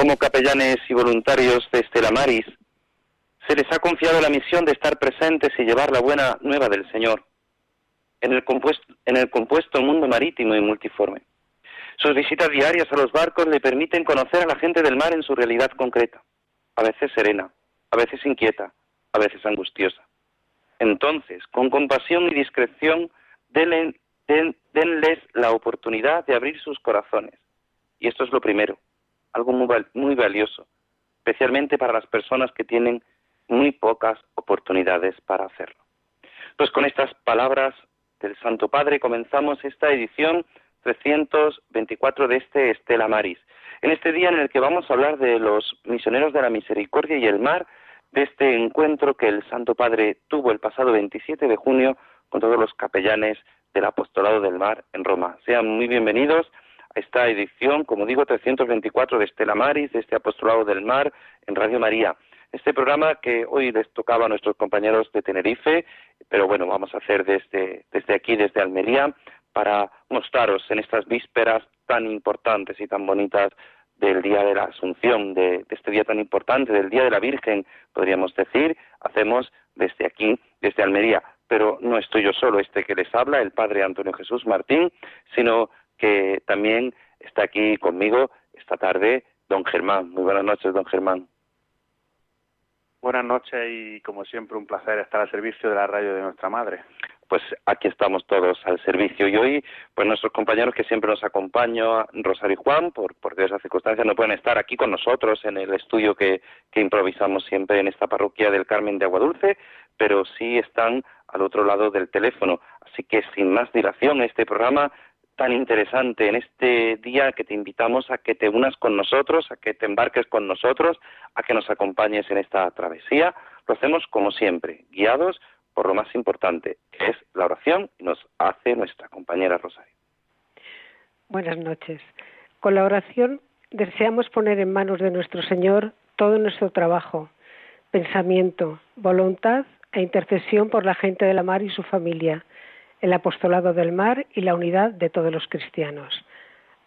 Como capellanes y voluntarios de Estela Maris, se les ha confiado la misión de estar presentes y llevar la buena nueva del Señor en el compuesto, mundo marítimo y multiforme. Sus visitas diarias a los barcos le permiten conocer a la gente del mar en su realidad concreta, a veces serena, a veces inquieta, a veces angustiosa. Entonces, con compasión y discreción, denle- den- denles la oportunidad de abrir sus corazones. Y esto es lo primero, algo muy, muy valioso, especialmente para las personas que tienen muy pocas oportunidades para hacerlo. Pues con estas palabras del Santo Padre comenzamos esta edición 324 de este Estela Maris. En este día en el que vamos a hablar de los misioneros de la misericordia y el mar, de este encuentro que el Santo Padre tuvo el pasado 27 de junio con todos los capellanes del Apostolado del Mar en Roma. Sean muy bienvenidos esta edición, como digo, 324 de Estela Maris, de este Apostolado del Mar en Radio María. Este programa que hoy les tocaba a nuestros compañeros de Tenerife, pero bueno, vamos a hacer desde, desde aquí, desde Almería, para mostraros en estas vísperas tan importantes y tan bonitas del Día de la Asunción, de este día tan importante, del Día de la Virgen, podríamos decir, hacemos desde aquí, desde Almería. Pero no estoy yo solo, este que les habla, el Padre Antonio Jesús Martín, sino que también está aquí conmigo esta tarde don Germán. Muy buenas noches, don Germán. Buenas noches y como siempre un placer estar al servicio de la radio de nuestra madre. Pues aquí estamos todos al servicio y hoy, pues nuestros compañeros que siempre nos acompañan, Rosario y Juan, por, por diversas circunstancias no pueden estar aquí con nosotros en el estudio que, que improvisamos siempre en esta parroquia del Carmen de Aguadulce, pero sí están al otro lado del teléfono. Así que sin más dilación, este programa tan interesante en este día que te invitamos a que te unas con nosotros, a que te embarques con nosotros, a que nos acompañes en esta travesía. Lo hacemos como siempre, guiados por lo más importante, que es la oración, y nos hace nuestra compañera Rosario. Buenas noches. Con la oración deseamos poner en manos de nuestro Señor todo nuestro trabajo, pensamiento, voluntad e intercesión por la gente de la mar y su familia, el apostolado del mar y la unidad de todos los cristianos.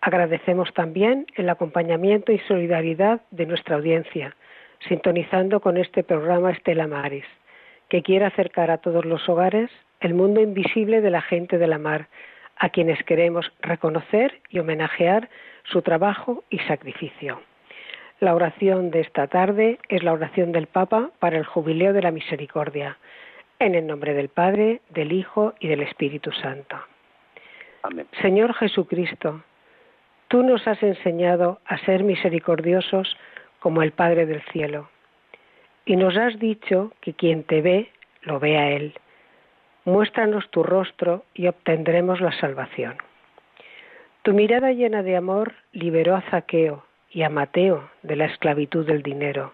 Agradecemos también el acompañamiento y solidaridad de nuestra audiencia, sintonizando con este programa Estela Maris, que quiere acercar a todos los hogares el mundo invisible de la gente de la mar, a quienes queremos reconocer y homenajear su trabajo y sacrificio. La oración de esta tarde es la oración del Papa para el Jubileo de la Misericordia, en el nombre del Padre, del Hijo y del Espíritu Santo. Amén. Señor Jesucristo, tú nos has enseñado a ser misericordiosos como el Padre del cielo, y nos has dicho que quien te ve, lo ve a Él. Muéstranos tu rostro y obtendremos la salvación. Tu mirada llena de amor liberó a Zaqueo y a Mateo de la esclavitud del dinero,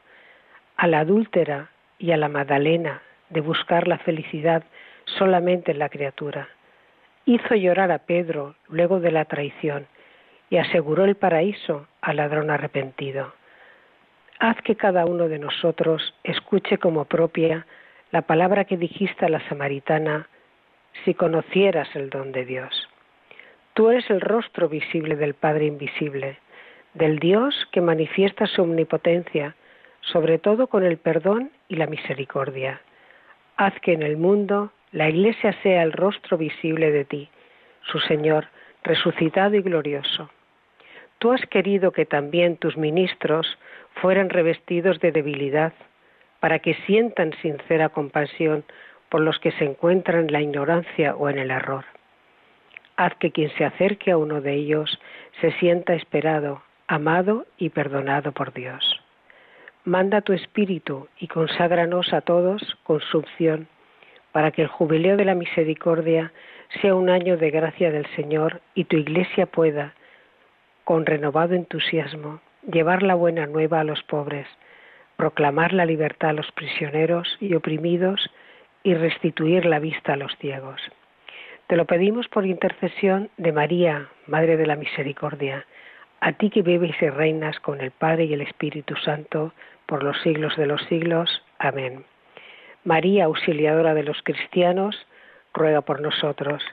a la adúltera y a la Magdalena de buscar la felicidad solamente en la criatura. Hizo llorar a Pedro luego de la traición y aseguró el paraíso al ladrón arrepentido. Haz que cada uno de nosotros escuche como propia la palabra que dijiste a la samaritana, si conocieras el don de Dios. Tú eres el rostro visible del Padre invisible. del Dios que manifiesta su omnipotencia, sobre todo con el perdón y la misericordia. Haz que en el mundo la Iglesia sea el rostro visible de ti, su Señor, resucitado y glorioso. Tú has querido que también tus ministros fueran revestidos de debilidad, para que sientan sincera compasión por los que se encuentran en la ignorancia o en el error. Haz que quien se acerque a uno de ellos se sienta esperado, amado y perdonado por Dios. Manda tu espíritu y conságranos a todos con para que el jubileo de la misericordia sea un año de gracia del Señor y tu iglesia pueda, con renovado entusiasmo, llevar la buena nueva a los pobres, proclamar la libertad a los prisioneros y oprimidos y restituir la vista a los ciegos. Te lo pedimos por intercesión de María, Madre de la Misericordia, a ti que vives y reinas con el Padre y el Espíritu Santo por los siglos de los siglos. Amén. María, auxiliadora de los cristianos, ruega por nosotros.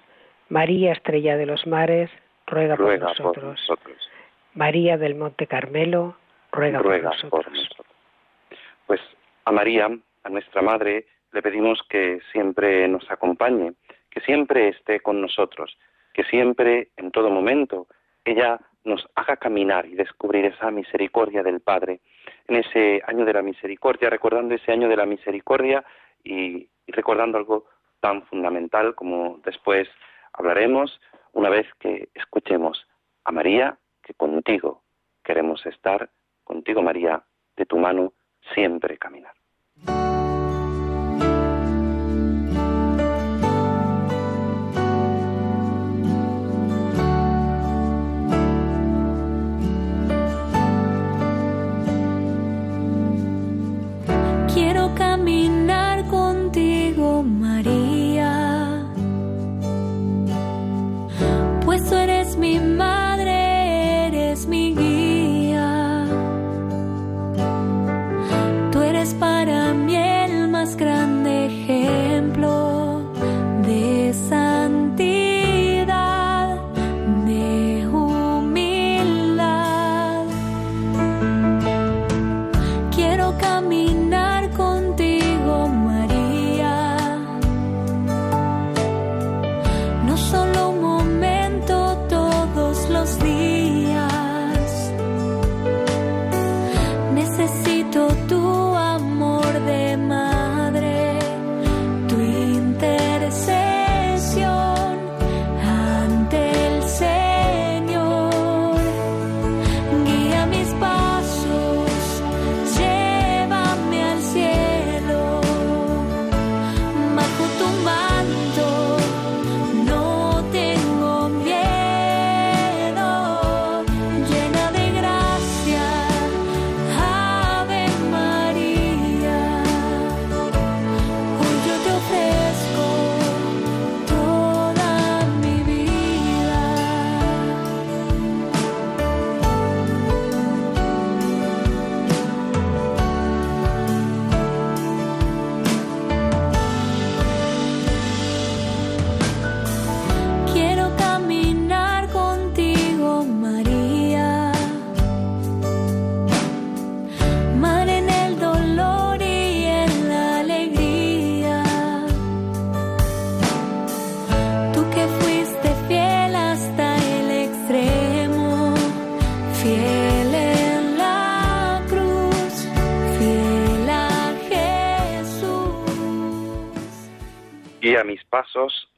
María, estrella de los mares, ruega, por, nosotros. María del Monte Carmelo, ruega, por, nosotros. Pues a María, a nuestra Madre, le pedimos que siempre nos acompañe, que siempre esté con nosotros, que siempre, en todo momento, ella nos haga caminar y descubrir esa misericordia del Padre en ese año de la misericordia, recordando ese año de la misericordia y, recordando algo tan fundamental como después hablaremos una vez que escuchemos a María, que contigo queremos estar, contigo María, de tu mano siempre caminar.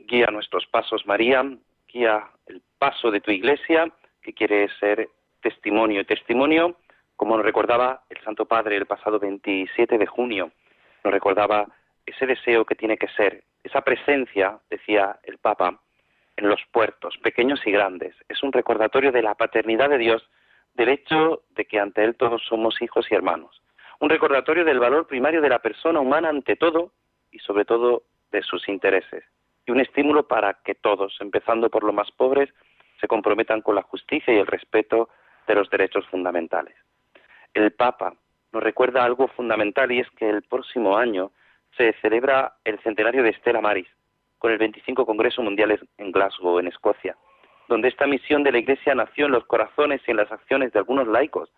Guía nuestros pasos, María, guía el paso de tu iglesia, que quiere ser testimonio. Testimonio, como nos recordaba el Santo Padre el pasado 27 de junio, nos recordaba ese deseo que tiene que ser, esa presencia, decía el Papa, en los puertos, pequeños y grandes. Es un recordatorio de la paternidad de Dios, del hecho de que ante Él todos somos hijos y hermanos. Un recordatorio del valor primario de la persona humana ante todo y sobre todo de sus intereses y un estímulo para que todos, empezando por los más pobres, se comprometan con la justicia y el respeto de los derechos fundamentales. El Papa nos recuerda algo fundamental y es que el próximo año se celebra el centenario de Estela Maris con el 25 Congreso Mundial en Glasgow, en Escocia. Donde esta misión de la Iglesia nació en los corazones y en las acciones de algunos laicos.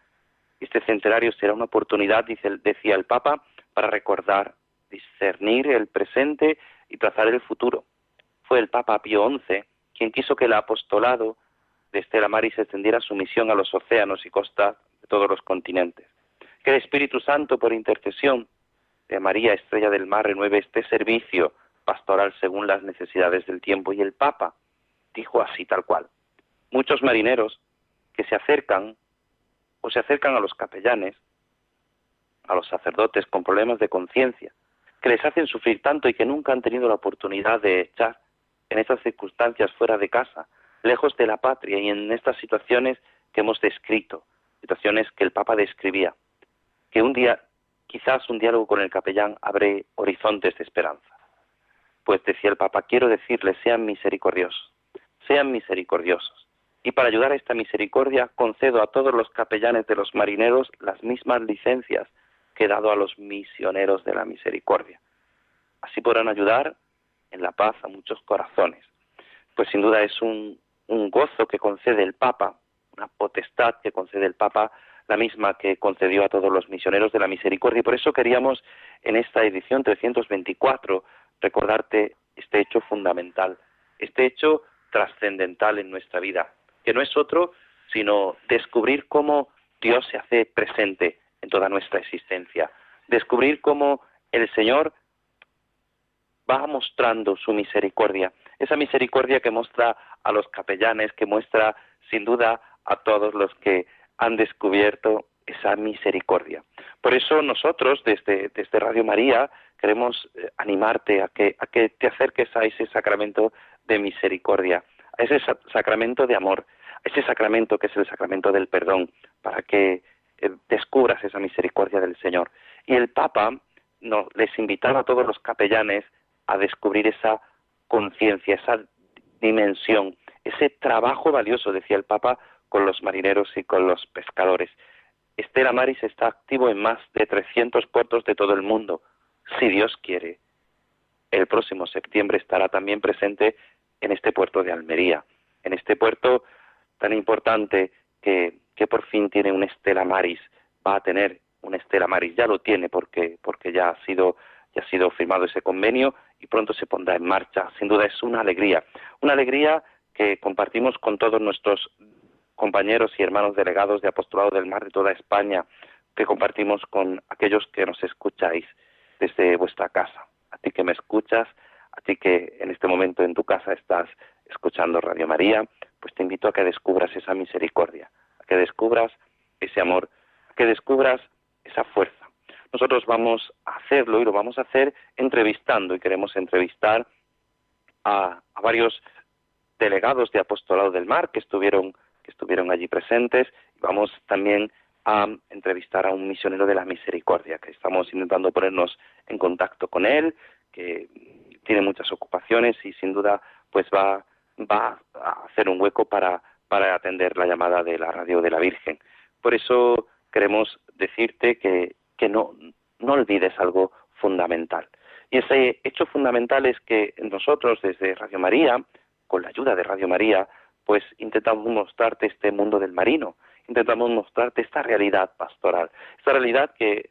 Este centenario será una oportunidad, dice, decía el Papa, para recordar, discernir el presente y trazar el futuro. Fue el Papa Pío XI quien quiso que el apostolado de Estela Maris extendiera su misión a los océanos y costas de todos los continentes. Que el Espíritu Santo, por intercesión de María, Estrella del Mar, renueve este servicio pastoral según las necesidades del tiempo. Y el Papa dijo así tal cual. Muchos marineros que se acercan o se acercan a los capellanes, a los sacerdotes con problemas de conciencia, que les hacen sufrir tanto y que nunca han tenido la oportunidad de echar en esas circunstancias fuera de casa, lejos de la patria y en estas situaciones que hemos descrito, situaciones que el Papa describía, que un día, quizás un diálogo con el capellán abre horizontes de esperanza. Pues decía el Papa, quiero decirles, sean misericordiosos, sean misericordiosos. Y para ayudar a esta misericordia, concedo a todos los capellanes de los marineros las mismas licencias que he dado a los misioneros de la misericordia. Así podrán ayudar en la paz a muchos corazones. Pues sin duda es un, un gozo que concede el Papa, una potestad que concede el Papa, la misma que concedió a todos los misioneros de la misericordia. Y por eso queríamos en esta edición 324 recordarte este hecho fundamental, este hecho trascendental en nuestra vida, que no es otro sino descubrir cómo Dios se hace presente en toda nuestra existencia, descubrir cómo el Señor va mostrando su misericordia, esa misericordia que muestra a los capellanes, que muestra sin duda a todos los que han descubierto esa misericordia. Por eso nosotros desde, desde Radio María queremos eh, animarte a que, a que te acerques a ese sacramento de misericordia, a ese sacramento de amor, a ese sacramento que es el sacramento del perdón, para que eh, descubras esa misericordia del Señor. Y el Papa no, les invitaba a todos los capellanes a descubrir esa conciencia, esa dimensión, ese trabajo valioso, decía el Papa, con los marineros y con los pescadores. Estela Maris está activo en más de 300 puertos de todo el mundo. Si Dios quiere, el próximo septiembre estará también presente en este puerto de Almería, en este puerto tan importante que, que por fin tiene un Estela Maris, va a tener un Estela Maris, ya lo tiene porque, porque ya ha sido ya ha sido firmado ese convenio y pronto se pondrá en marcha. Sin duda es una alegría, una alegría que compartimos con todos nuestros compañeros y hermanos delegados de Apostolado del Mar de toda España, que compartimos con aquellos que nos escucháis desde vuestra casa. A ti que me escuchas, a ti que en este momento en tu casa estás escuchando Radio María, pues te invito a que descubras esa misericordia, a que descubras ese amor, a que descubras esa fuerza nosotros vamos a hacerlo y lo vamos a hacer entrevistando y queremos entrevistar a, varios delegados de Apostolado del Mar que estuvieron, que estuvieron allí presentes vamos también a entrevistar a un misionero de la misericordia que estamos intentando ponernos en contacto con él, que tiene muchas ocupaciones y sin duda pues va, va a hacer un hueco para, para atender la llamada de la radio de la Virgen. Por eso queremos decirte que que no, no olvides algo fundamental. Y ese hecho fundamental es que nosotros desde Radio María, con la ayuda de Radio María, pues intentamos mostrarte este mundo del marino, intentamos mostrarte esta realidad pastoral, esta realidad que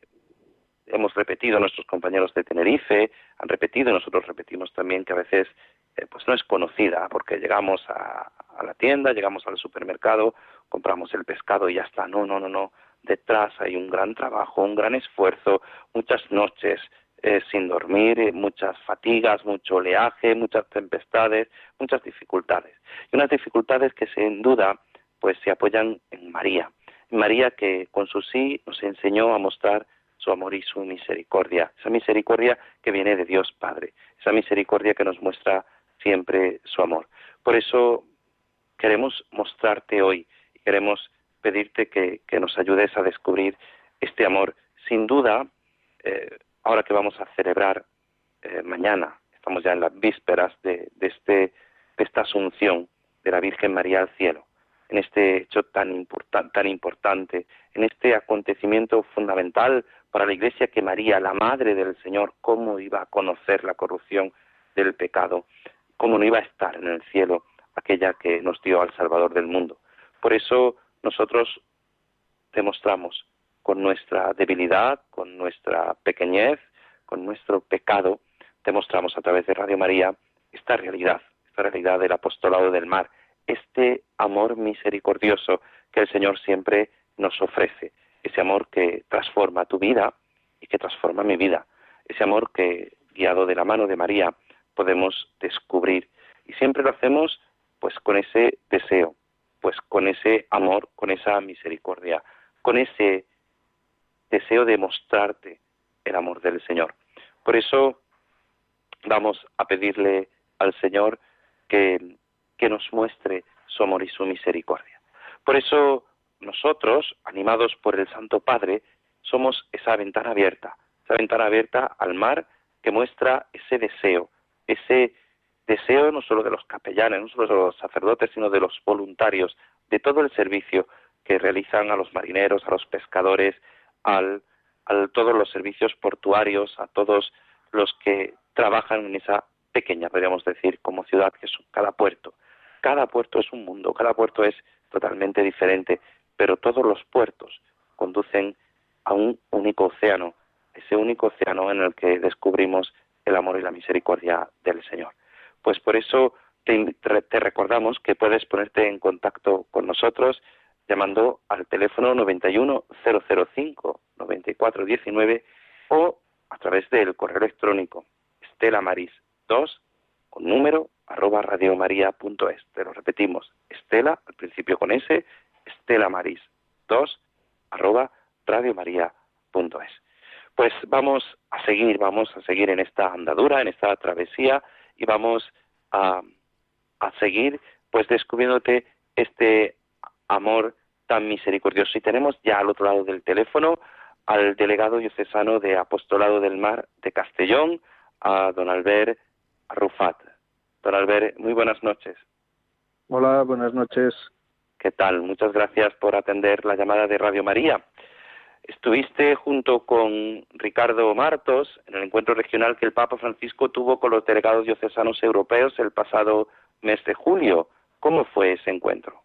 hemos repetido nuestros compañeros de Tenerife, han repetido, nosotros repetimos también que a veces eh, pues no es conocida, porque llegamos a, a la tienda, llegamos al supermercado, compramos el pescado y ya está. No, no, no, no detrás hay un gran trabajo, un gran esfuerzo, muchas noches eh, sin dormir, eh, muchas fatigas, mucho oleaje, muchas tempestades, muchas dificultades. Y unas dificultades que sin duda pues se apoyan en María. María que con su sí nos enseñó a mostrar su amor y su misericordia, esa misericordia que viene de Dios Padre, esa misericordia que nos muestra siempre su amor. Por eso queremos mostrarte hoy y queremos pedirte que, nos ayudes a descubrir este amor. Sin duda, eh, ahora que vamos a celebrar eh, mañana, estamos ya en las vísperas de, este, esta asunción de la Virgen María al cielo, en este hecho tan, tan importante, en este acontecimiento fundamental para la Iglesia que María, la Madre del Señor, cómo iba a conocer la corrupción del pecado, cómo no iba a estar en el cielo aquella que nos dio al Salvador del mundo. Por eso nosotros demostramos con nuestra debilidad, con nuestra pequeñez, con nuestro pecado, demostramos a través de Radio María esta realidad, esta realidad del apostolado del mar, este amor misericordioso que el Señor siempre nos ofrece, ese amor que transforma tu vida y que transforma mi vida, ese amor que, guiado de la mano de María, podemos descubrir. Y siempre lo hacemos pues con ese deseo, pues con ese amor, con esa misericordia, con ese deseo de mostrarte el amor del Señor. Por eso vamos a pedirle al Señor que, que nos muestre su amor y su misericordia. Por eso nosotros, animados por el Santo Padre, somos esa ventana abierta, esa ventana abierta al mar que muestra ese deseo, ese deseo no solo de los capellanes, no solo de los sacerdotes, sino de los voluntarios, de todo el servicio que realizan a los marineros, a los pescadores, al, todos los servicios portuarios, a todos los que trabajan en esa pequeña, podríamos decir, como ciudad que es cada puerto. Cada puerto es un mundo, cada puerto es totalmente diferente, pero todos los puertos conducen a un único océano, ese único océano en el que descubrimos el amor y la misericordia del Señor. Pues por eso te, recordamos que puedes ponerte en contacto con nosotros llamando al teléfono 91005 9419 o a través del correo electrónico estelamaris 2 con número arroba radiomaria.es. Te lo repetimos, estela al principio con S, estelamaris 2 arroba radiomaria.es. Pues vamos a seguir, vamos a seguir en esta andadura, en esta travesía y vamos a, a seguir pues descubriéndote este amor tan misericordioso. Y tenemos ya al otro lado del teléfono al delegado diocesano de Apostolado del Mar de Castellón, a don Albert Rufat. Don Albert, muy buenas noches. Hola, buenas noches. ¿Qué tal? Muchas gracias por atender la llamada de Radio María. Estuviste junto con Ricardo Martos en el encuentro regional que el Papa Francisco tuvo con los delegados diocesanos europeos el pasado mes de julio. ¿Cómo fue ese encuentro?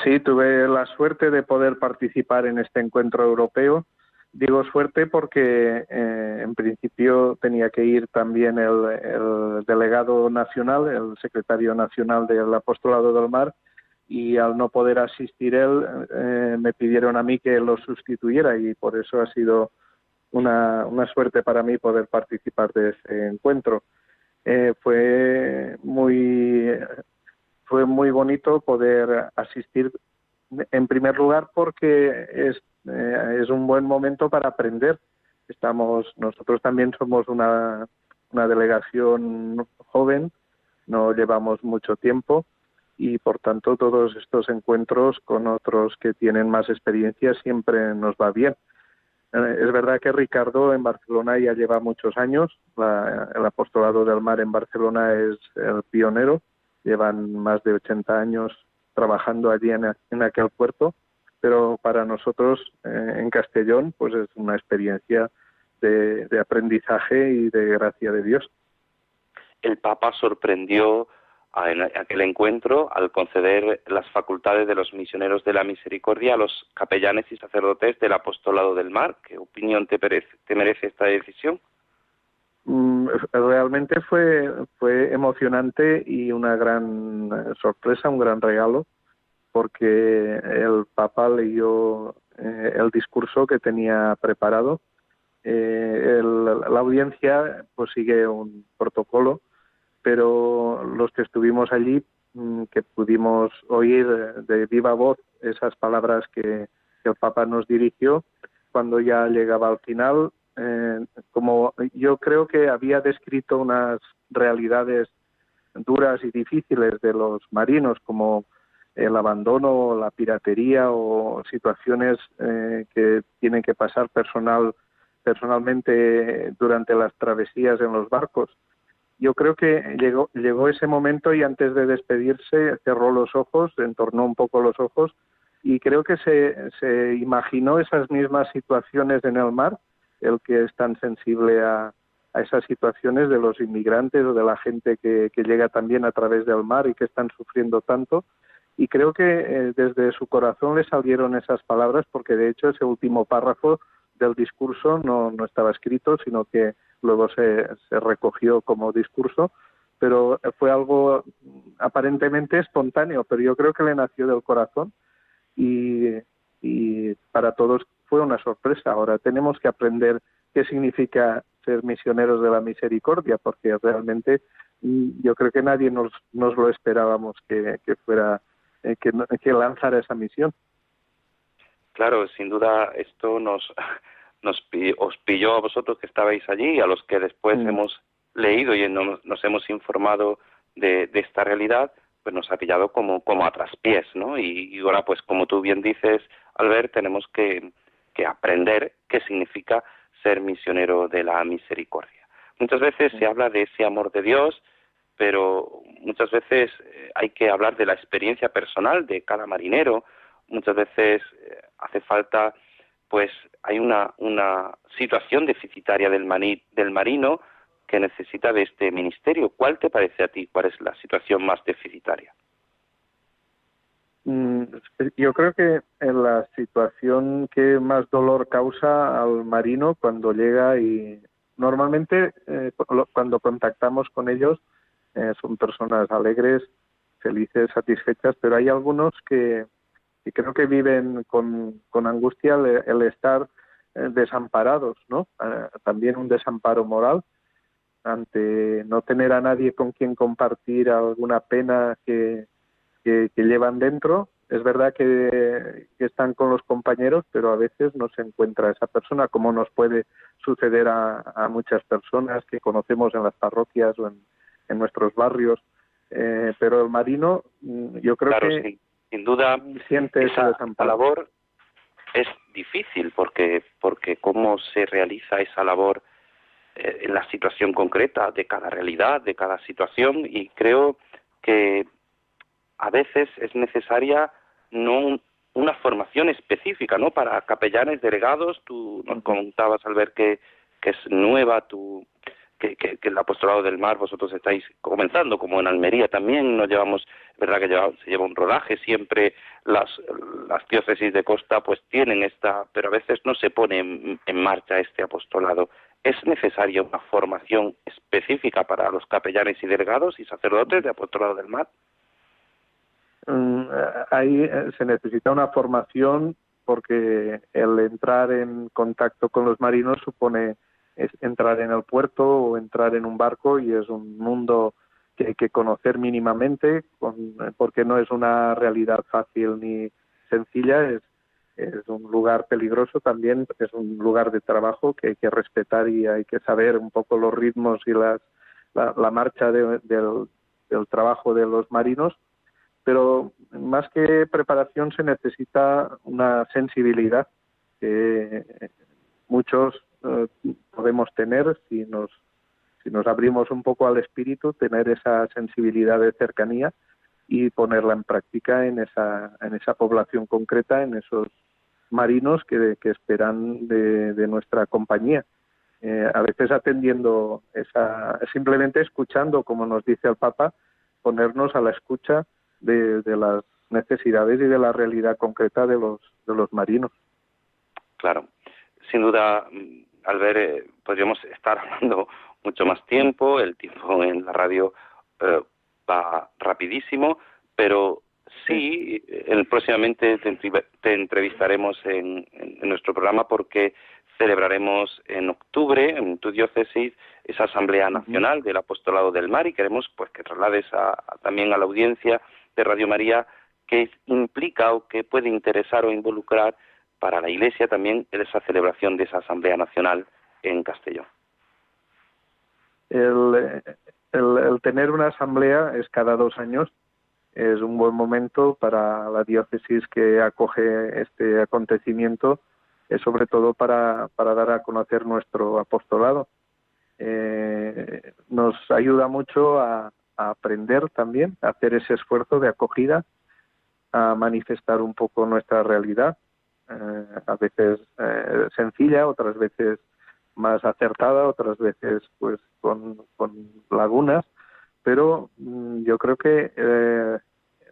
Sí, tuve la suerte de poder participar en este encuentro europeo. Digo suerte porque eh, en principio tenía que ir también el, delegado nacional, el secretario nacional del Apostolado del Mar, y al no poder asistir él, eh, me pidieron a mí que lo sustituyera y por eso ha sido una, suerte para mí poder participar de este encuentro. Eh, fue muy fue muy bonito poder asistir en primer lugar porque es, eh, es un buen momento para aprender. Estamos, nosotros también somos una, delegación joven, no llevamos mucho tiempo y por tanto todos estos encuentros con otros que tienen más experiencia siempre nos va bien. Eh, es verdad que Ricardo en Barcelona ya lleva muchos años, el apostolado del mar en Barcelona es el pionero llevan más de 80 años trabajando allí en, aquel puerto, pero para nosotros eh, en Castellón pues es una experiencia de, aprendizaje y de gracia de Dios. El Papa sorprendió en aquel encuentro al conceder las facultades de los misioneros de la misericordia a los capellanes y sacerdotes del apostolado del mar. ¿Qué opinión te merece esta decisión? Mm, realmente fue, fue emocionante y una gran eh, sorpresa, un gran regalo, porque el Papa leyó eh, el discurso que tenía preparado. Eh, la audiencia pues sigue un protocolo, pero los que estuvimos allí, mm, que pudimos oír de viva voz esas palabras que el Papa nos dirigió, cuando ya llegaba al final, eh, como yo creo que había descrito unas realidades duras y difíciles de los marinos, como el abandono, la piratería o situaciones eh, que tienen que pasar personal personalmente durante las travesías en los barcos. Yo creo que llegó, llegó ese momento y antes de despedirse cerró los ojos, entornó un poco los ojos y creo que se, se imaginó esas mismas situaciones en el mar el que es tan sensible a, a esas situaciones de los inmigrantes o de la gente que, llega también a través del mar y que están sufriendo tanto. Y creo que eh, desde su corazón le salieron esas palabras porque de hecho ese último párrafo del discurso no, no estaba escrito, sino que luego se, se recogió como discurso, pero fue algo aparentemente espontáneo, pero yo creo que le nació del corazón y, y para todos fue una sorpresa. Ahora tenemos que aprender qué significa ser misioneros de la misericordia, porque realmente mm, yo creo que nadie nos, nos lo esperábamos que, fuera, eh, que, que lanzara esa misión. Claro, sin duda esto nos, nos os pilló a vosotros que estabais allí y a los que después mm. hemos leído y nos, nos hemos informado de, de, esta realidad, pues nos ha pillado como, como a traspiés, ¿no? Y, y ahora, pues como tú bien dices, Albert, tenemos que, que aprender qué significa ser misionero de la misericordia. Muchas veces se habla de ese amor de Dios, pero muchas veces eh, hay que hablar de la experiencia personal de cada marinero. Muchas veces eh, hace falta, pues hay una, una situación deficitaria del, del marino que necesita de este ministerio. ¿Cuál te parece a ti? ¿Cuál es la situación más deficitaria? Mm, yo creo que en la situación que más dolor causa al marino cuando llega y normalmente eh, cuando contactamos con ellos eh, son personas alegres, felices, satisfechas, pero hay algunos que, creo que viven con, angustia el, estar eh, desamparados, ¿no? también un desamparo moral ante no tener a nadie con quien compartir alguna pena que, que, llevan dentro. Es verdad que, están con los compañeros, pero a veces no se encuentra esa persona, como nos puede suceder a, muchas personas que conocemos en las parroquias o en, nuestros barrios. Eh, pero el marino, mm, yo creo que sin duda siente esa, labor es difícil porque porque cómo se realiza esa labor eh, en la situación concreta de cada realidad, de cada situación y creo que a veces es necesaria no una formación específica, ¿no? Para capellanes delegados, tú nos contabas al ver que, que es nueva tu, que, que, el apostolado del mar vosotros estáis comenzando, como en Almería también, nos llevamos, verdad que se lleva un rodaje, siempre las, las diócesis de costa pues tienen esta, pero a veces no se pone en marcha este apostolado. ¿Es necesaria una formación específica para los capellanes y delegados y sacerdotes de apostolado del mar? Mm, ahí eh, se necesita una formación porque el entrar en contacto con los marinos supone entrar en el puerto o entrar en un barco y es un mundo que hay que conocer mínimamente porque no es una realidad fácil ni sencilla, es, es un lugar peligroso también, es un lugar de trabajo que hay que respetar y hay que saber un poco los ritmos y las, la, marcha del, del trabajo de los marinos pero más que preparación se necesita una sensibilidad que muchos eh, podemos tener si nos si nos abrimos un poco al espíritu tener esa sensibilidad de cercanía y ponerla en práctica en esa en esa población concreta en esos marinos que, que esperan de, de, nuestra compañía. Eh, a veces atendiendo esa simplemente escuchando como nos dice el Papa ponernos a la escucha de, las necesidades y de la realidad concreta de los, de los marinos. Claro, sin duda, mm, al ver, eh, podríamos estar hablando mucho más tiempo, el tiempo en la radio eh, va rapidísimo, pero sí, próximamente te, entrevistaremos en, nuestro programa porque celebraremos en octubre en tu diócesis esa Asamblea Nacional del Apostolado del Mar y queremos pues que traslades también a la audiencia de Radio María que implica o que puede interesar o involucrar para la Iglesia también esa celebración de esa Asamblea Nacional en Castellón. El, el, tener una asamblea es cada dos años, es un buen momento para la diócesis que acoge este acontecimiento, es sobre todo para, para dar a conocer nuestro apostolado. Eh, nos ayuda mucho a, a aprender también, a hacer ese esfuerzo de acogida, a manifestar un poco nuestra realidad, eh, a veces eh, sencilla, otras veces más acertada, otras veces pues con, lagunas, pero mm, yo creo que eh,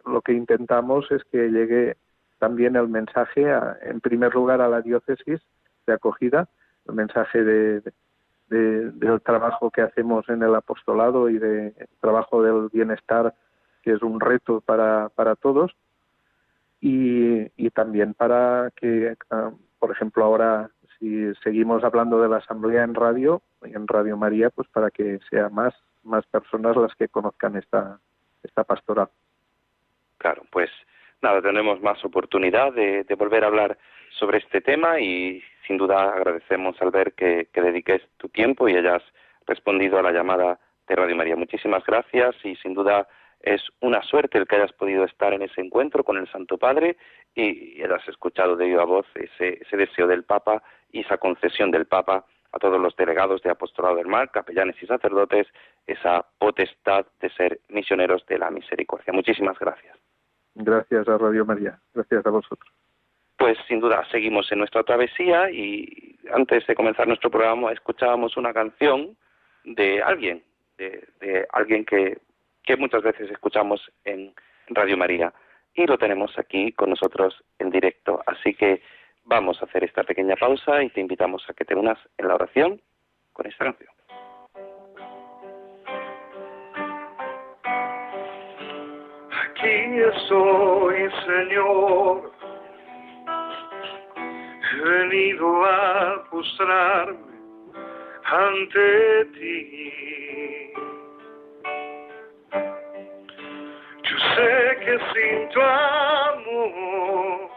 lo que intentamos es que llegue también el mensaje, en primer lugar, a la diócesis de acogida, el mensaje de, del trabajo que hacemos en el apostolado y del trabajo del bienestar, que es un reto para, para todos, y, y también para que, ah, por ejemplo, ahora si seguimos hablando de la asamblea en radio, en Radio María, pues para que sea más, más personas las que conozcan esta, esta pastoral. Claro, pues nada, tenemos más oportunidad de, volver a hablar sobre este tema y sin duda agradecemos al ver que, dediques tu tiempo y hayas respondido a la llamada de Radio María. Muchísimas gracias y sin duda es una suerte el que hayas podido estar en ese encuentro con el Santo Padre y hayas escuchado de viva voz ese, ese deseo del Papa y esa concesión del Papa a todos los delegados de Apostolado del Mar, capellanes y sacerdotes, esa potestad de ser misioneros de la misericordia. Muchísimas gracias. Gracias a Radio María, gracias a vosotros. Pues sin duda seguimos en nuestra travesía y antes de comenzar nuestro programa escuchábamos una canción de alguien, de, alguien que, que muchas veces escuchamos en Radio María y lo tenemos aquí con nosotros en directo. Así que vamos a hacer esta pequeña pausa y te invitamos a que te unas en la oración con esta canción. Aquí estoy, Señor. Venido a postrarme ante ti. Yo sé que sin tu amor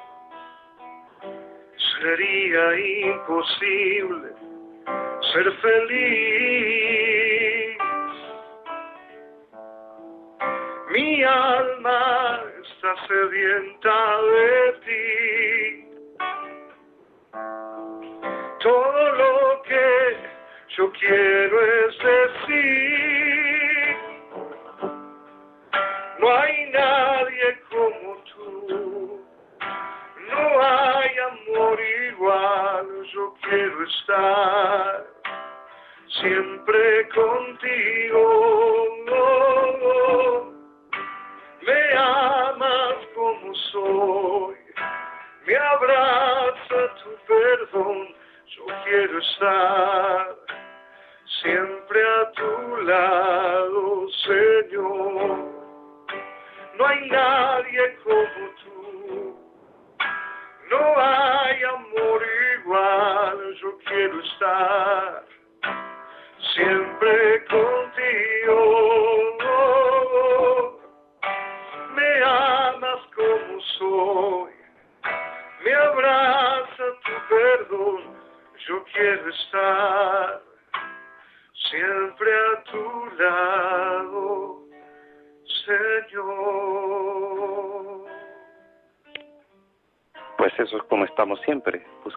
sería imposible ser feliz. Mi alma está sedienta de ti.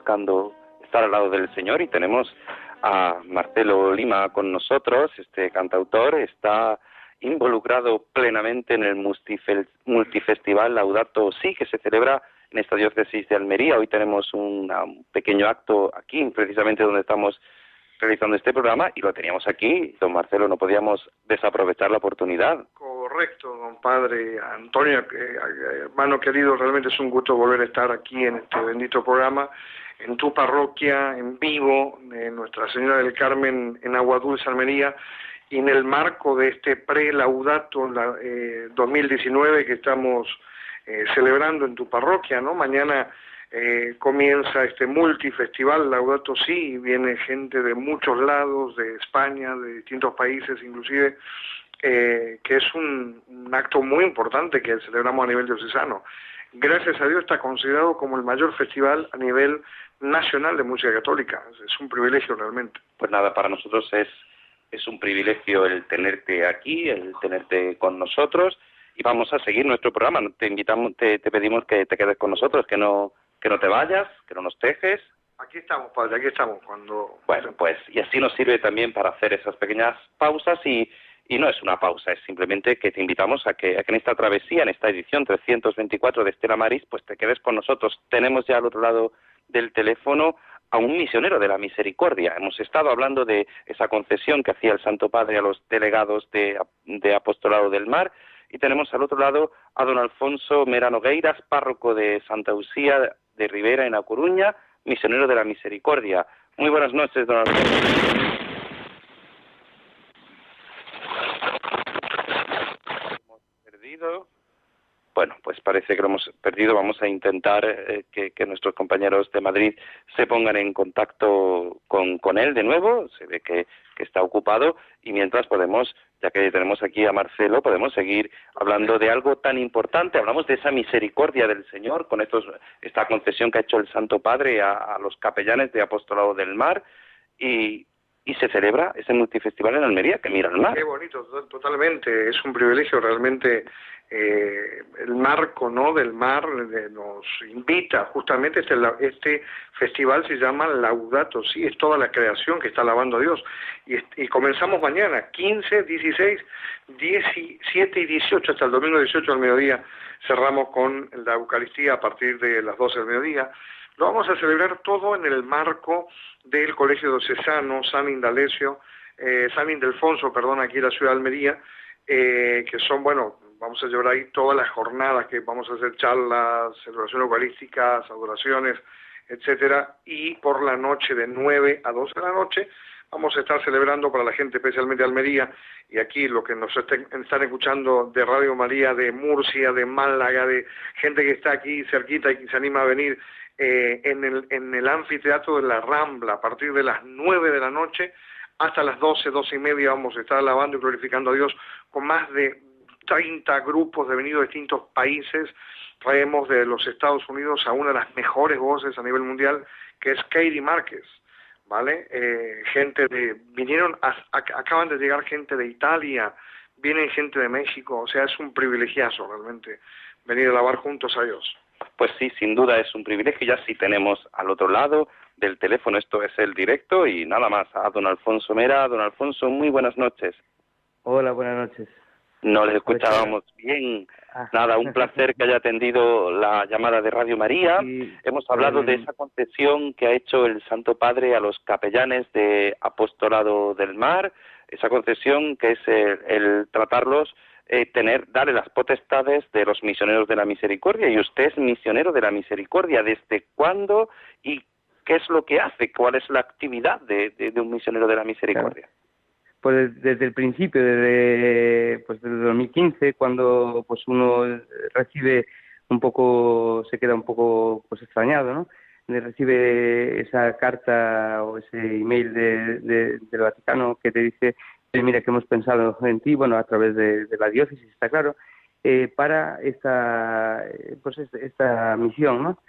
Buscando estar al lado del Señor y tenemos a Marcelo Lima con nosotros, este cantautor, está involucrado plenamente en el multifestival Laudato Si, que se celebra en esta diócesis de Almería. Hoy tenemos un pequeño acto aquí, precisamente donde estamos realizando este programa, y lo teníamos aquí. Don Marcelo, no podíamos desaprovechar la oportunidad. Correcto, don Padre Antonio, hermano querido, realmente es un gusto volver a estar aquí en este bendito programa, en tu parroquia, en vivo, en Nuestra Señora del Carmen, en Agua Dulce, Almería, y en el marco de este pre-laudato eh, 2019 que estamos eh, celebrando en tu parroquia, ¿no? Mañana eh, comienza este multifestival Laudato Si, y viene gente de muchos lados, de España, de distintos países inclusive, eh, que es un, un, acto muy importante que celebramos a nivel diocesano. Gracias a Dios está considerado como el mayor festival a nivel nacional de música católica. Es un privilegio realmente. Pues nada, para nosotros es es un privilegio el tenerte aquí, el tenerte con nosotros y vamos a seguir nuestro programa. Te invitamos, te, pedimos que te quedes con nosotros, que no que no te vayas, que no nos tejes. Aquí estamos, padre, aquí estamos cuando. Bueno, pues y así nos sirve también para hacer esas pequeñas pausas y y no es una pausa, es simplemente que te invitamos a que, a que en esta travesía, en esta edición 324 de Estela Maris, pues te quedes con nosotros. Tenemos ya al otro lado del teléfono a un misionero de la misericordia. Hemos estado hablando de esa concesión que hacía el Santo Padre a los delegados de, Apostolado del Mar y tenemos al otro lado a don Alfonso Merano Gueiras, párroco de Santa Lucía de Rivera en A Coruña, misionero de la misericordia. Muy buenas noches, don Alfonso. Hemos perdido bueno, pues parece que lo hemos perdido. Vamos a intentar eh, que, nuestros compañeros de Madrid se pongan en contacto con, él de nuevo. Se ve que, está ocupado y mientras podemos, ya que tenemos aquí a Marcelo, podemos seguir hablando de algo tan importante. Hablamos de esa misericordia del Señor con estos, esta concesión que ha hecho el Santo Padre a, los capellanes de Apostolado del Mar y, y se celebra ese multifestival en Almería, que mira el mar. Qué bonito, totalmente. Es un privilegio realmente eh, el marco no del mar nos invita justamente este, este festival se llama Laudato sí es toda la creación que está alabando a Dios y, comenzamos mañana 15 16 17 y 18 hasta el domingo 18 al mediodía cerramos con la Eucaristía a partir de las 12 del mediodía lo vamos a celebrar todo en el marco del Colegio Diocesano San Indalecio eh, San Indelfonso perdón aquí en la ciudad de Almería eh, que son bueno vamos a llevar ahí todas las jornadas que vamos a hacer charlas, celebraciones eucarísticas, adoraciones, etcétera, y por la noche de 9 a 12 de la noche vamos a estar celebrando para la gente, especialmente de Almería, y aquí lo que nos estén, están escuchando de Radio María, de Murcia, de Málaga, de gente que está aquí cerquita y que se anima a venir eh, en, el, en el anfiteatro de la Rambla a partir de las 9 de la noche hasta las 12, 12 y media vamos a estar alabando y glorificando a Dios con más de 30 grupos de venidos de distintos países. Traemos de los Estados Unidos a una de las mejores voces a nivel mundial, que es Katie Márquez. ¿Vale? Eh, gente de. Vinieron. acaban de llegar gente de Italia, vienen gente de México. O sea, es un privilegiazo realmente venir a alabar juntos a Dios. Pues sí, sin duda es un privilegio. Ya sí tenemos al otro lado del teléfono, esto es el directo y nada más. A don Alfonso Mera. Don Alfonso, muy buenas noches. Hola, buenas noches. No les escuchábamos bien. Ah. Nada, un placer que haya atendido la llamada de Radio María. Hemos hablado de esa concesión que ha hecho el Santo Padre a los capellanes de Apostolado del Mar, esa concesión que es el, tratarlos, eh, tener, darle las potestades de los misioneros de la misericordia. Y usted es misionero de la misericordia. ¿Desde cuándo y qué es lo que hace? ¿Cuál es la actividad de, un misionero de la misericordia? Pues desde el principio, desde pues desde 2015, cuando pues uno recibe un poco, se queda un poco pues extrañado, ¿no? Recibe esa carta o ese email de, del Vaticano que te dice, eh, mira que hemos pensado en ti, bueno, a través de, la diócesis, está claro, eh, para esta, pues esta misión, ¿no?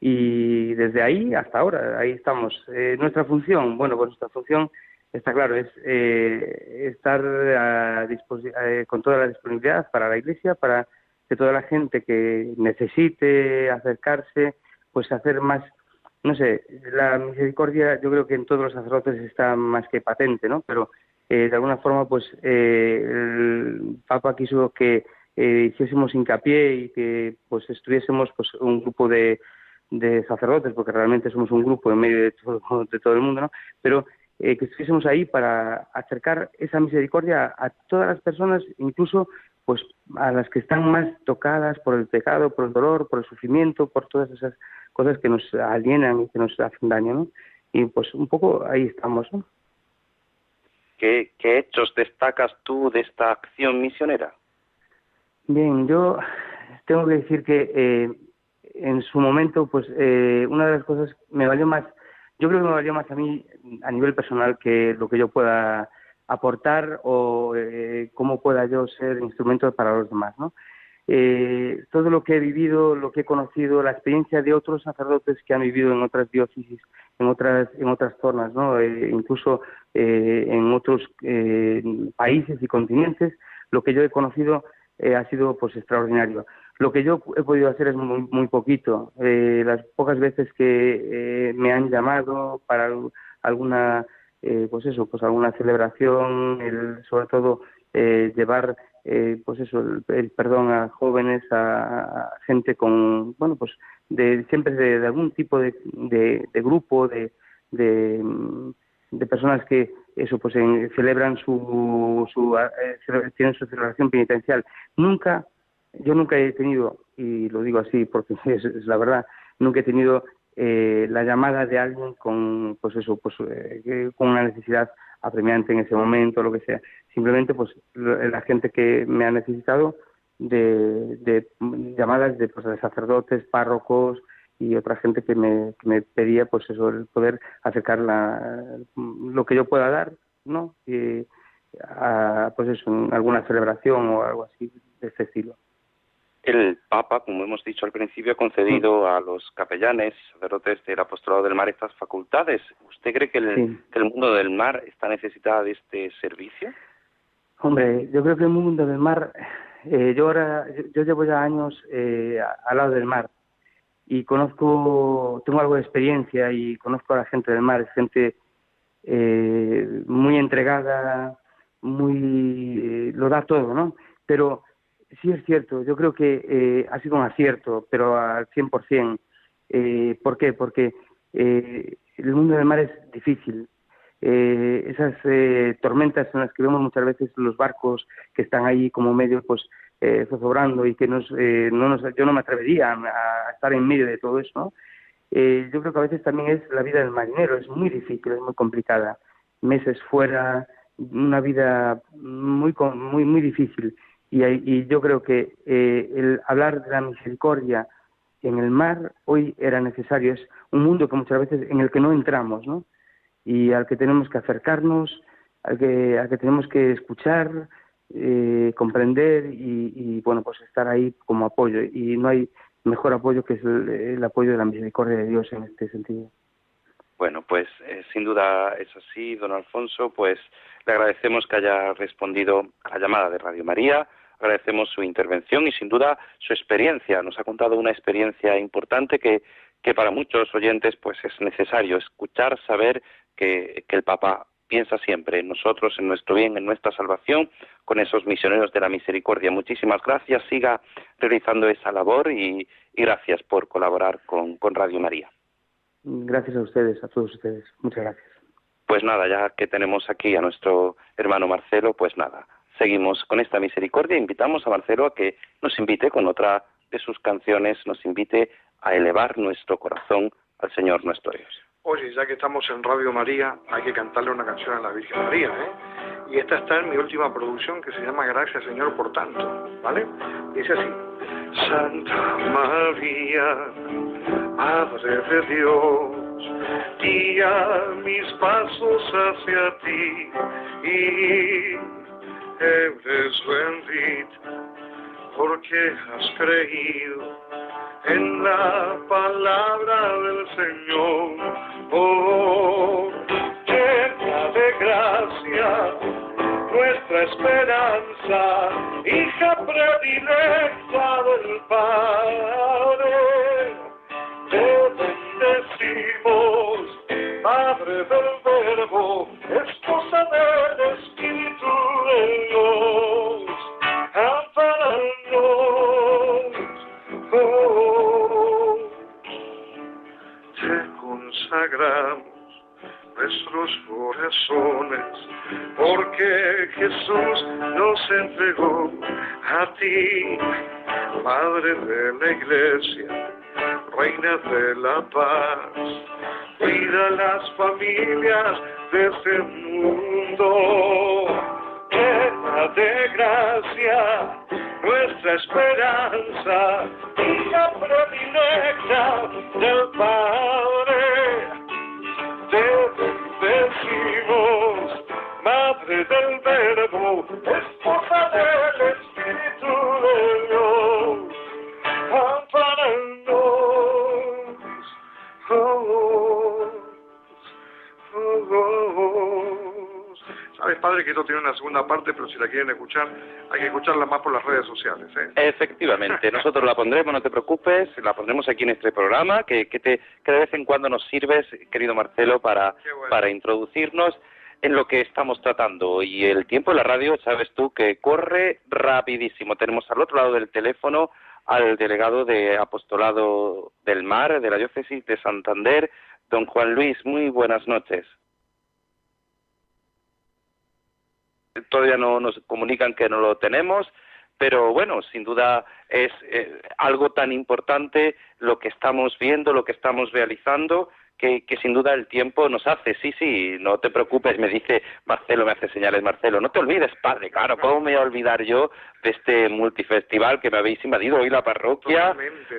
Y desde ahí hasta ahora, ahí estamos. Eh, nuestra función, bueno, pues nuestra función está claro, es eh, estar eh, con toda la disponibilidad para la Iglesia, para que toda la gente que necesite acercarse, pues hacer más, no sé, la misericordia yo creo que en todos los sacerdotes está más que patente, ¿no? Pero eh, de alguna forma, pues el Papa quiso que hiciésemos hincapié y que pues estuviésemos pues un grupo de, de sacerdotes, porque realmente somos un grupo en medio de todo, de todo el mundo, ¿no? Pero eh, que estuviésemos ahí para acercar esa misericordia a todas las personas, incluso pues a las que están más tocadas por el pecado, por el dolor, por el sufrimiento, por todas esas cosas que nos alienan y que nos hacen daño, ¿no? Y pues un poco ahí estamos, ¿no? ¿Qué, hechos destacas tú de esta acción misionera? Bien, yo tengo que decir que eh, en su momento, pues eh, una de las cosas me valió más yo creo que me valió más a mí a nivel personal que lo que yo pueda aportar o eh, cómo pueda yo ser instrumento para los demás, ¿no? Eh, todo lo que he vivido, lo que he conocido, la experiencia de otros sacerdotes que han vivido en otras diócesis, en otras en otras zonas, ¿no? Eh, incluso en otros países y continentes, lo que yo he conocido ha sido pues extraordinario. Lo que yo he podido hacer es muy, poquito. Eh, las pocas veces que eh, me han llamado para alguna, eh, pues eso, pues alguna celebración, el, sobre todo llevar, pues eso, el, perdón a jóvenes, a, gente con, bueno, pues de, siempre de, algún tipo de, de, grupo, de, de, personas que eso pues celebran su, su eh, tienen su celebración penitencial. Nunca, yo nunca he tenido, y lo digo así porque es, la verdad, nunca he tenido eh, la llamada de alguien con pues eso pues eh, con una necesidad apremiante en ese momento lo que sea. Simplemente pues la gente que me ha necesitado de, de llamadas de, pues, de sacerdotes párrocos y otra gente que me, me pedía pues eso el poder acercar lo que yo pueda dar no y a, pues eso alguna celebración o algo así de este estilo el Papa, como hemos dicho al principio, ha concedido mm. a los capellanes, sacerdotes del apostolado del mar estas facultades. ¿Usted cree que el, que el mundo del mar está necesitado de este servicio? Hombre, yo creo que el mundo del mar, eh, yo ahora, yo, llevo ya años eh, al lado del mar y conozco, tengo algo de experiencia y conozco a la gente del mar, es gente eh, muy entregada, muy, lo da todo, ¿no? Pero sí es cierto, yo creo que eh, ha sido un acierto, pero al 100%. Eh, ¿Por qué? Porque eh, el mundo del mar es difícil. Eh, esas eh, tormentas en las que vemos muchas veces los barcos que están ahí como medio pues eh, zozobrando y que nos, no nos, yo no me atrevería a, estar en medio de todo eso, ¿no? Yo creo que a veces también es la vida del marinero, es muy difícil, es muy complicada. Meses fuera, una vida muy, muy, muy difícil. Y, yo creo que eh, el hablar de la misericordia en el mar hoy era necesario. Es un mundo que muchas veces en el que no entramos, ¿no? Y al que tenemos que acercarnos, al que, al que tenemos que escuchar, eh, comprender y, bueno, pues estar ahí como apoyo. Y no hay mejor apoyo que el, apoyo de la misericordia de Dios en este sentido. Bueno, pues eh, sin duda es así, don Alfonso, pues le agradecemos que haya respondido a la llamada de Radio María, agradecemos su intervención y sin duda su experiencia. Nos ha contado una experiencia importante que, que para muchos oyentes pues es necesario escuchar, saber que, el Papa piensa siempre en nosotros, en nuestro bien, en nuestra salvación, con esos misioneros de la misericordia. Muchísimas gracias, siga realizando esa labor y, gracias por colaborar con Radio María. Gracias a ustedes, a todos ustedes. Muchas gracias. Pues nada, ya que tenemos aquí a nuestro hermano Marcelo, pues nada, seguimos con esta misericordia. Invitamos a Marcelo a que nos invite con otra de sus canciones, nos invite a elevar nuestro corazón al Señor nuestro Dios. Oye, ya que estamos en Radio María, hay que cantarle una canción a la Virgen María, ¿eh? Y esta está en mi última producción que se llama Gracias Señor por tanto, ¿vale? Dice así. Santa María, Madre de Dios, guía mis pasos hacia ti y eres bendita porque has creído en la palabra del Señor. Oh, llena de gracia, nuestra esperanza, hija predilecta del Padre. Bendecimos, Madre del Verbo, esposa del Espíritu de Dios. te consagramos nuestros corazones, porque Jesús nos entregó a ti, Madre de la Iglesia, Reina de la paz, cuida las familias de este mundo llena de gracia, nuestra esperanza, hija predilecta del Padre. Te decimos, Madre del Verbo, esposa del Espíritu de Dios, oh, Sabes, padre, que esto tiene una segunda parte, pero si la quieren escuchar, hay que escucharla más por las redes sociales. ¿eh? Efectivamente, nosotros la pondremos, no te preocupes, la pondremos aquí en este programa, que, que, te, que de vez en cuando nos sirves, querido Marcelo, para, para introducirnos en lo que estamos tratando. Y el tiempo de la radio, sabes tú, que corre rapidísimo. Tenemos al otro lado del teléfono al delegado de Apostolado del Mar de la Diócesis de Santander, Don Juan Luis, muy buenas noches. Todavía no nos comunican que no lo tenemos, pero bueno, sin duda es eh, algo tan importante lo que estamos viendo, lo que estamos realizando, que, sin duda el tiempo nos hace. Sí, sí, no te preocupes, me dice Marcelo, me hace señales Marcelo. No te olvides, padre, claro, ¿cómo me voy a olvidar yo de este multifestival que me habéis invadido hoy la parroquia?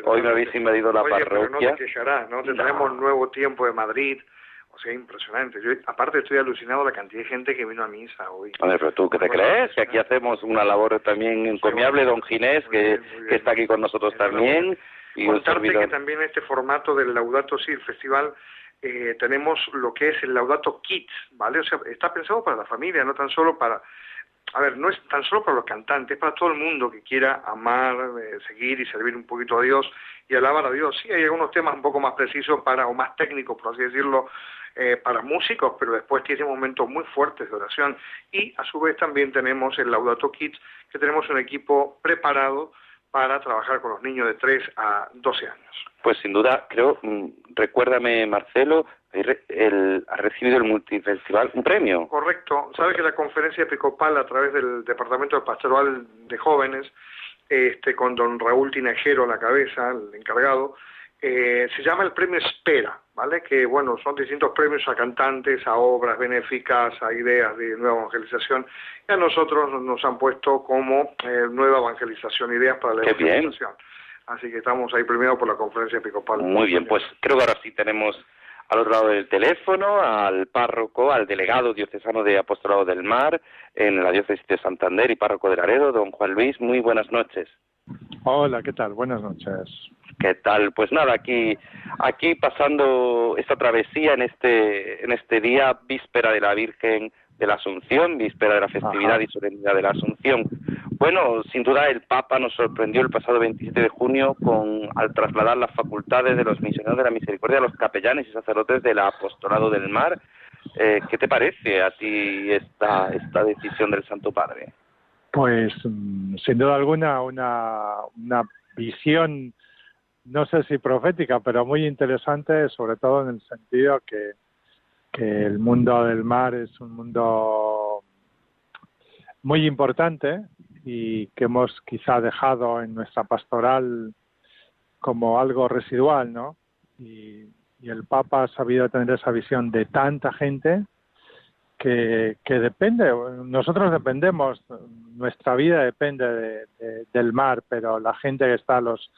hoy me habéis invadido la parroquia. no te quejarás, ¿no? Tenemos nuevo tiempo de Madrid. O sea, impresionante. Yo, aparte, estoy alucinado la cantidad de gente que vino a misa hoy. A ver, pero tú, ¿qué te crees? Que aquí hacemos una labor también encomiable, don Ginés, que, que está aquí con nosotros también. Y Contarte que también este formato del Laudato Si, el festival, eh, tenemos lo que es el Laudato Kids, ¿vale? O sea, está pensado para la familia, no tan solo para... A ver, no es tan solo para los cantantes, es para todo el mundo que quiera amar, eh, seguir y servir un poquito a Dios y alabar a Dios. Sí, hay algunos temas un poco más precisos para, o más técnicos, por así decirlo, eh, para músicos, pero después tiene momentos muy fuertes de oración. Y a su vez también tenemos el Laudato Kids, que tenemos un equipo preparado para trabajar con los niños de 3 a 12 años. Pues sin duda, creo, mm, recuérdame Marcelo, el, ha recibido el Multifestival un premio. Correcto. Sabe que la conferencia episcopal a través del Departamento de Pastoral de Jóvenes, este, con don Raúl Tinajero a la cabeza, el encargado, eh, se llama el premio Espera, ¿vale? Que, bueno, son distintos premios a cantantes, a obras benéficas, a ideas de nueva evangelización. Y a nosotros nos han puesto como eh, nueva evangelización, ideas para la evangelización. Así que estamos ahí premiados por la conferencia episcopal. Muy bien, pues creo que ahora sí tenemos al otro lado del teléfono al párroco, al delegado diocesano de Apostolado del Mar en la diócesis de Santander y párroco de Laredo, don Juan Luis. Muy buenas noches. Hola, ¿qué tal? Buenas noches. ¿Qué tal? Pues nada, aquí, aquí pasando esta travesía en este, en este día, víspera de la Virgen de la Asunción, víspera de la festividad y solemnidad de la Asunción. Bueno, sin duda el Papa nos sorprendió el pasado 27 de junio con al trasladar las facultades de los misioneros de la misericordia a los capellanes y sacerdotes del apostolado del mar. Eh, ¿Qué te parece a ti esta, esta decisión del Santo Padre? Pues mm, sin duda alguna una, una visión no sé si profética, pero muy interesante, sobre todo en el sentido que, que el mundo del mar es un mundo muy importante y que hemos quizá dejado en nuestra pastoral como algo residual, ¿no? Y, el Papa ha sabido tener esa visión de tanta gente que, que depende, nosotros dependemos, nuestra vida depende del mar, pero la gente que está, los,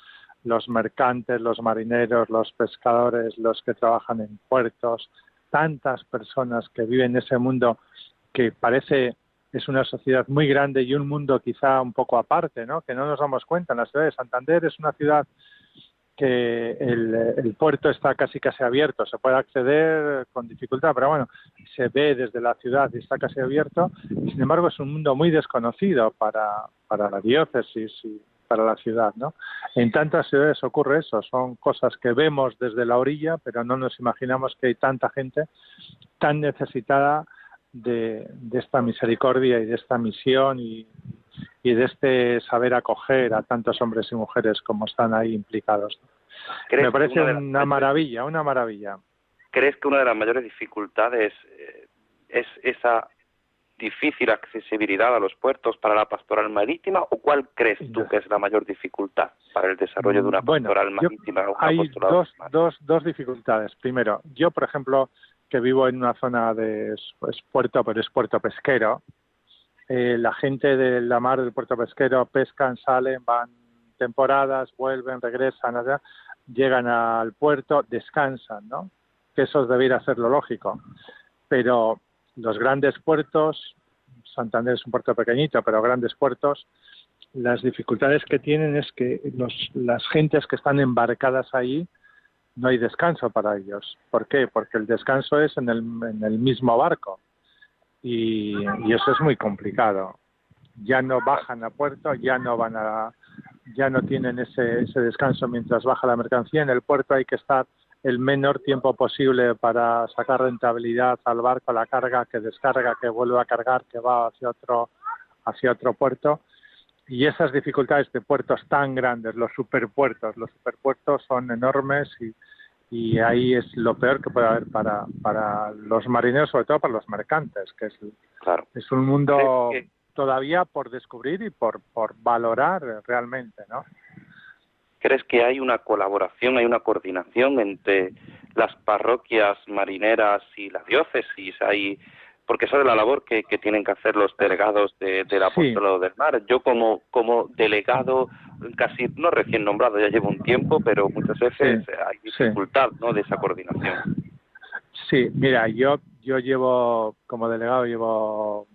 los mercantes, los marineros, los pescadores, los que trabajan en puertos, tantas personas que viven en ese mundo que parece es una sociedad muy grande y un mundo quizá un poco aparte, ¿no? Que no nos damos cuenta. En la ciudad de Santander es una ciudad que el, puerto está casi casi abierto, se puede acceder con dificultad, pero bueno, se ve desde la ciudad y está casi abierto. Sin embargo, es un mundo muy desconocido para, para la diócesis y para la ciudad, ¿no? En tantas ciudades ocurre eso, son cosas que vemos desde la orilla, pero no nos imaginamos que hay tanta gente tan necesitada de, esta misericordia y de esta misión y, de este saber acoger a tantos hombres y mujeres como están ahí implicados. Me parece una, maravilla, una maravilla. ¿Crees que una de las mayores dificultades eh, es esa difícil accesibilidad a los puertos para la pastoral marítima o cuál crees tú que es la mayor dificultad para el desarrollo de una pastoral marítima? hay dos, dos, dos dificultades. Primero, yo, por ejemplo, que vivo en una zona de pues, puerto, pero es puerto pesquero, eh, la gente de la mar del puerto pesquero pescan, salen, van temporadas, vuelven, regresan, allá, llegan al puerto, descansan, ¿no? Que eso debiera ser lo lógico. Pero los grandes puertos, Santander es un puerto pequeñito, pero grandes puertos, las dificultades que tienen es que los, las gentes que están embarcadas ahí no hay descanso para ellos. ¿Por qué? Porque el descanso es en el, en el mismo barco y, y, eso es muy complicado. Ya no bajan a puerto, ya no van a, ya no tienen ese, ese descanso mientras baja la mercancía. En el puerto hay que estar el menor tiempo posible para sacar rentabilidad al barco, la carga que descarga, que vuelve a cargar, que va hacia otro, hacia otro puerto. Y esas dificultades de puertos tan grandes, los superpuertos, los superpuertos son enormes y, y ahí es lo peor que puede haber para, para los marineros, sobre todo para los mercantes, que es, claro. es un mundo todavía por descubrir y por, por valorar realmente, ¿no? ¿Crees que hay una colaboración, hay una coordinación entre las parroquias marineras y la diócesis? Hay porque esa es la labor que, tienen que hacer los delegados de, del apostolado del mar. Yo como, como delegado, casi no recién nombrado, ya llevo un tiempo, pero muchas veces hay dificultad ¿no? de esa coordinación. Sí, mira, yo, yo llevo, como delegado, llevo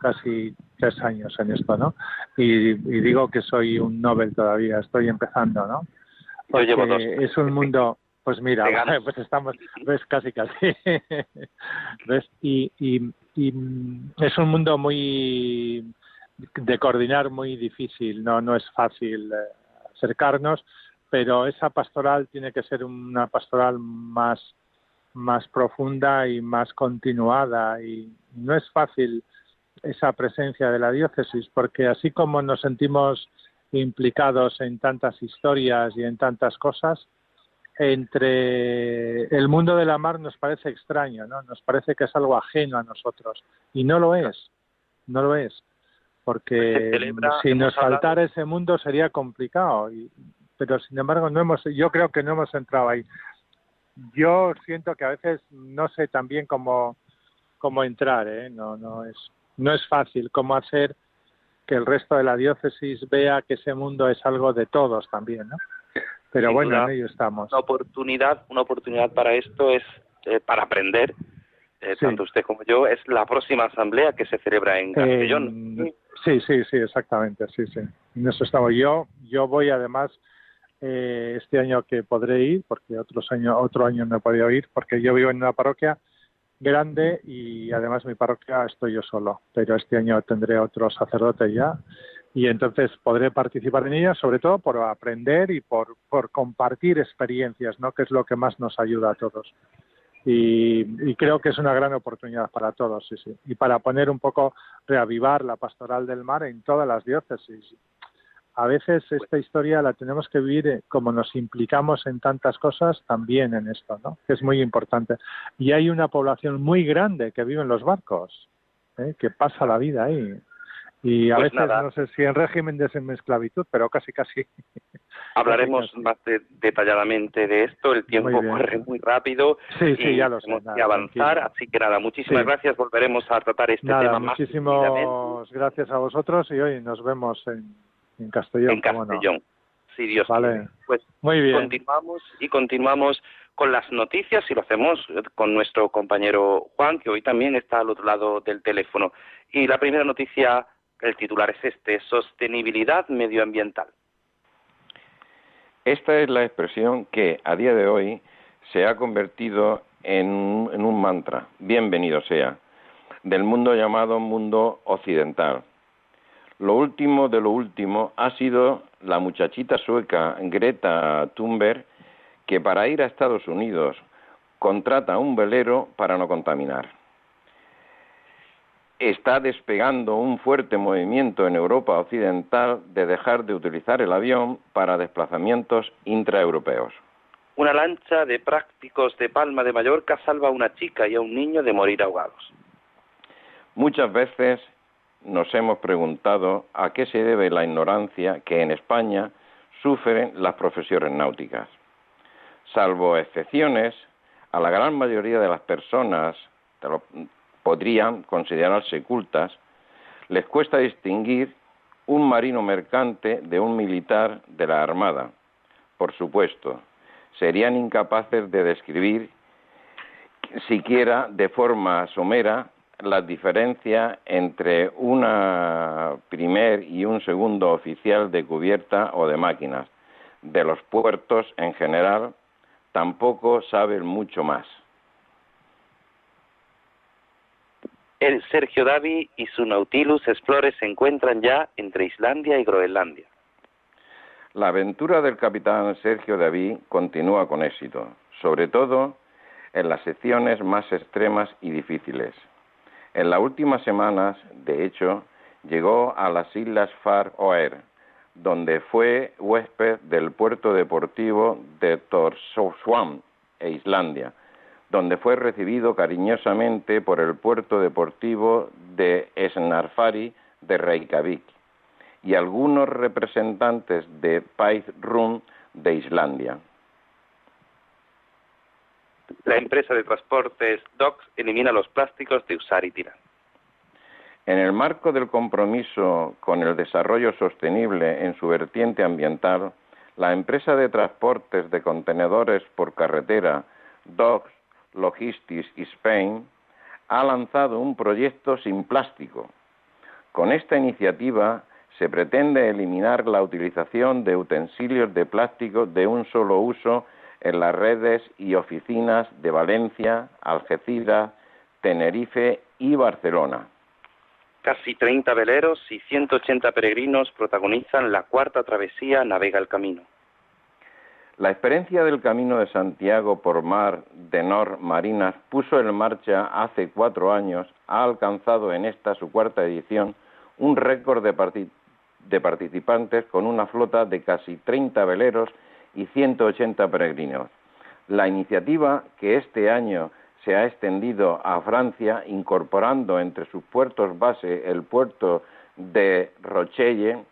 casi tres años en esto, ¿no? Y, digo que soy un Nobel todavía, estoy empezando, ¿no? Porque yo llevo dos. Es un mundo, pues mira, pues estamos, ves, casi casi. ¿Ves? Y, y, es un mundo muy de coordinar muy difícil, no, no es fácil eh, acercarnos, pero esa pastoral tiene que ser una pastoral más, más profunda y más continuada. Y no es fácil esa presencia de la diócesis porque así como nos sentimos implicados en tantas historias y en tantas cosas, entre el mundo de la mar nos parece extraño, ¿no? Nos parece que es algo ajeno a nosotros. Y no lo es, no lo es, porque si nos faltara ese mundo sería complicado, y, pero sin embargo no hemos, yo creo que no hemos entrado ahí. Yo siento que a veces no sé también cómo cómo entrar, ¿eh? No no es no es fácil cómo hacer que el resto de la diócesis vea que ese mundo es algo de todos también, ¿no? Pero bueno, en ello estamos. Una oportunidad, una oportunidad para esto es eh, para aprender, eh, tanto usted como yo, es la próxima asamblea que se celebra en Castellón. sí, sí, sí, exactamente, sí, sí. En eso estamos. Yo, yo voy además eh, este año que podré ir, porque otros años, otro año no he podido ir, porque yo vivo en una parroquia grande y además mi parroquia estoy yo solo, pero este año tendré otro sacerdote ya y entonces podré participar en ella sobre todo por aprender y por, por compartir experiencias, ¿no? que es lo que más nos ayuda a todos. Y, y, creo que es una gran oportunidad para todos, sí, sí. Y para poner un poco, reavivar la pastoral del mar en todas las diócesis. A veces esta historia la tenemos que vivir eh, como nos implicamos en tantas cosas, también en esto, ¿no? Que es muy importante. Y hay una población muy grande que vive en los barcos, ¿eh? que pasa la vida ahí. Y a pues veces no sé si en régimen de esclavitud, pero casi casi. Hablaremos más detalladamente de esto, el tiempo corre muy rápido sí, sí, ya lo sé, que avanzar, así que nada, muchísimas gracias, volveremos a tratar este tema más. Muchísimas gracias a vosotros y hoy nos vemos en, en Castellón. En Castellón, sí Dios vale. Pues muy bien. continuamos y continuamos con las noticias y lo hacemos con nuestro compañero Juan, que hoy también está al otro lado del teléfono. Y la primera noticia el titular es este, sostenibilidad medioambiental. Esta es la expresión que a día de hoy se ha convertido en, un mantra, bienvenido sea, del mundo llamado mundo occidental. Lo último de lo último ha sido la muchachita sueca Greta Thunberg, que para ir a Estados Unidos contrata un velero para no contaminar está despegando un fuerte movimiento en Europa Occidental de dejar de utilizar el avión para desplazamientos intraeuropeos. Una lancha de prácticos de Palma de Mallorca salva a una chica y a un niño de morir ahogados. Muchas veces nos hemos preguntado a qué se debe la ignorancia que en España sufren las profesiones náuticas. Salvo excepciones, a la gran mayoría de las personas, podrían considerarse cultas, les cuesta distinguir un marino mercante de un militar de la Armada. Por supuesto, serían incapaces de describir siquiera de forma somera la diferencia entre un primer y un segundo oficial de cubierta o de máquinas. De los puertos en general tampoco saben mucho más. El Sergio Davi y su Nautilus Explorer se encuentran ya entre Islandia y Groenlandia. La aventura del capitán Sergio Davi continúa con éxito, sobre todo en las secciones más extremas y difíciles. En las últimas semanas, de hecho, llegó a las islas Far Oer, donde fue huésped del puerto deportivo de Torshavn, e Islandia, donde fue recibido cariñosamente por el puerto deportivo de Snarfari de Reykjavik y algunos representantes de Paith Rum de Islandia. La empresa de transportes DOCS elimina los plásticos de usar y tirar. En el marco del compromiso con el desarrollo sostenible en su vertiente ambiental, la empresa de transportes de contenedores por carretera DOCS Logistics Spain ha lanzado un proyecto sin plástico. Con esta iniciativa se pretende eliminar la utilización de utensilios de plástico de un solo uso en las redes y oficinas de Valencia, Algeciras, Tenerife y Barcelona. Casi 30 veleros y 180 peregrinos protagonizan la cuarta travesía Navega el Camino. La experiencia del Camino de Santiago por mar de Nor Marinas puso en marcha hace cuatro años, ha alcanzado en esta su cuarta edición un récord de, de participantes con una flota de casi 30 veleros y 180 peregrinos. La iniciativa, que este año se ha extendido a Francia, incorporando entre sus puertos base el puerto de Rochelle,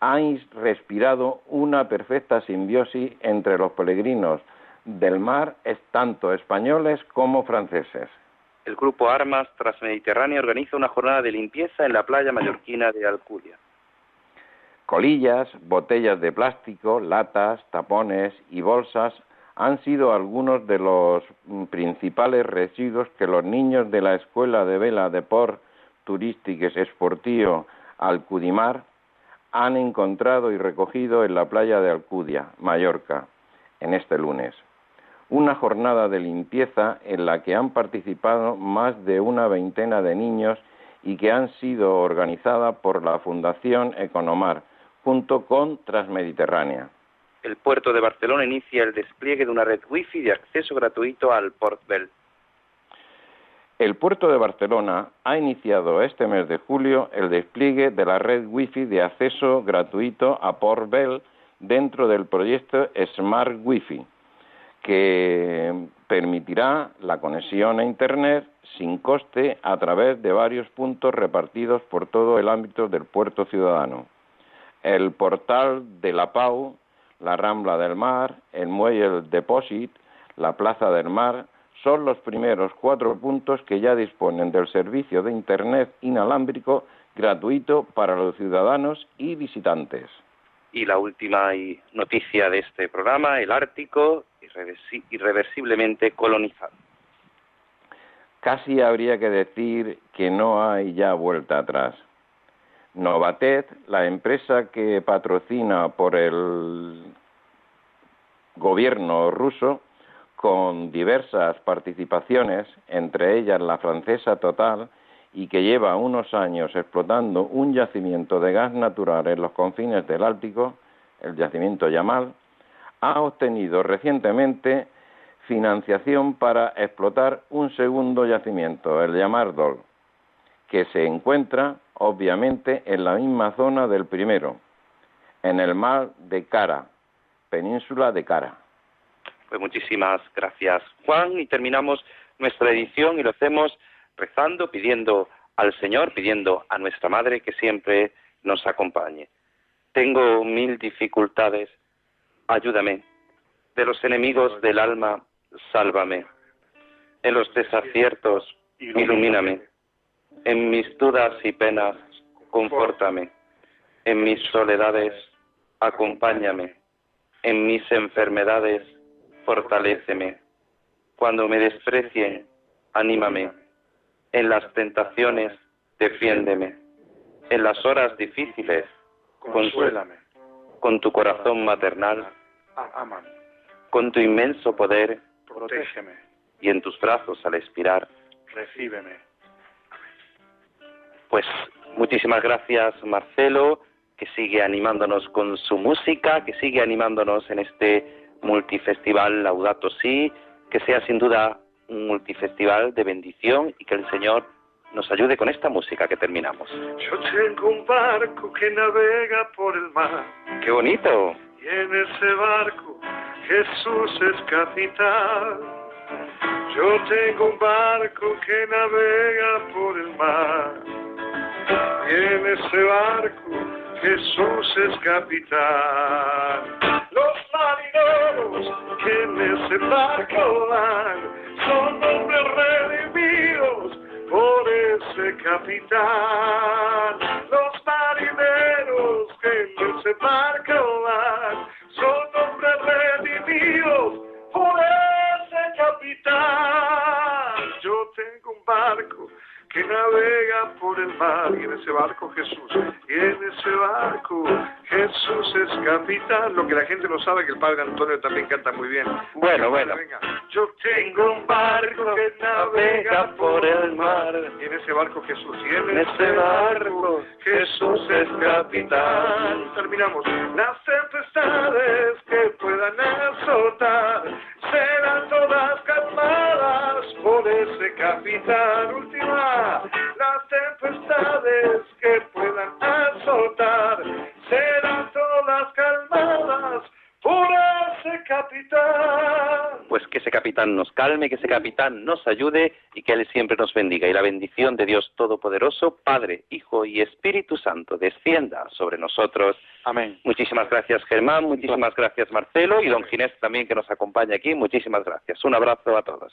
ha respirado una perfecta simbiosis entre los peregrinos del mar, tanto españoles como franceses. El grupo Armas Transmediterránea organiza una jornada de limpieza en la playa mallorquina de Alcudia. Colillas, botellas de plástico, latas, tapones y bolsas han sido algunos de los principales residuos que los niños de la Escuela de Vela de Port Turístiques Esportío Alcudimar han encontrado y recogido en la playa de Alcudia, Mallorca, en este lunes. Una jornada de limpieza en la que han participado más de una veintena de niños y que han sido organizada por la Fundación Economar, junto con Transmediterránea. El puerto de Barcelona inicia el despliegue de una red wifi de acceso gratuito al Port Bell. El puerto de Barcelona ha iniciado este mes de julio el despliegue de la red wifi de acceso gratuito a Port Bell dentro del proyecto Smart Wi-Fi, que permitirá la conexión a Internet sin coste a través de varios puntos repartidos por todo el ámbito del puerto ciudadano. El portal de la Pau, la Rambla del Mar, el Muelle del Deposit, la Plaza del Mar, son los primeros cuatro puntos que ya disponen del servicio de Internet inalámbrico gratuito para los ciudadanos y visitantes. Y la última noticia de este programa, el Ártico irreversiblemente colonizado. Casi habría que decir que no hay ya vuelta atrás. Novatet, la empresa que patrocina por el gobierno ruso, con diversas participaciones, entre ellas la francesa Total, y que lleva unos años explotando un yacimiento de gas natural en los confines del Ártico, el yacimiento Yamal, ha obtenido recientemente financiación para explotar un segundo yacimiento, el Yamardol, que se encuentra obviamente en la misma zona del primero, en el mar de Cara, península de Cara. Pues muchísimas gracias, Juan, y terminamos nuestra edición y lo hacemos rezando, pidiendo al Señor, pidiendo a nuestra Madre que siempre nos acompañe. Tengo mil dificultades, ayúdame. De los enemigos del alma, sálvame. En los desaciertos, ilumíname en mis dudas y penas, confórtame. En mis soledades, acompáñame. En mis enfermedades, fortaléceme. Cuando me desprecien, anímame. En las tentaciones, defiéndeme. En las horas difíciles, consuélame. Con tu corazón maternal, ámame. Con tu inmenso poder, protégeme. Y en tus brazos al expirar, recíbeme. Pues muchísimas gracias Marcelo, que sigue animándonos con su música, que sigue animándonos en este multifestival Laudato Si, que sea sin duda un multifestival de bendición y que el Señor nos ayude con esta música que terminamos. Yo tengo un barco que navega por el mar. ¡Qué bonito! Y en ese barco Jesús es capitán. Yo tengo un barco que navega por el mar. Y en ese barco Jesús es capitán. Los marineros que en ese barco van son hombres redimidos por ese capitán. Los marineros que en ese barco van son hombres redimidos por ese capitán. Yo tengo un barco que navega por el mar y en ese barco Jesús, y en ese barco Jesús es capitán, lo que la gente no sabe que el padre Antonio también canta muy bien. Bueno, bueno. Venga. Yo tengo un barco que navega por el mar y en ese barco Jesús, y en ese barco Jesús es capitán. Terminamos. Las tempestades que puedan azotar serán todas ese capitán. Última. Las tempestades que puedan azotar serán todas calmadas por ese capitán. Pues que ese capitán nos calme, que ese capitán nos ayude y que Él siempre nos bendiga. Y la bendición de Dios Todopoderoso, Padre, Hijo y Espíritu Santo, descienda sobre nosotros. Amén. Muchísimas gracias, Germán. Muchísimas gracias, Marcelo. Y don Ginés también, que nos acompaña aquí. Muchísimas gracias. Un abrazo a todos.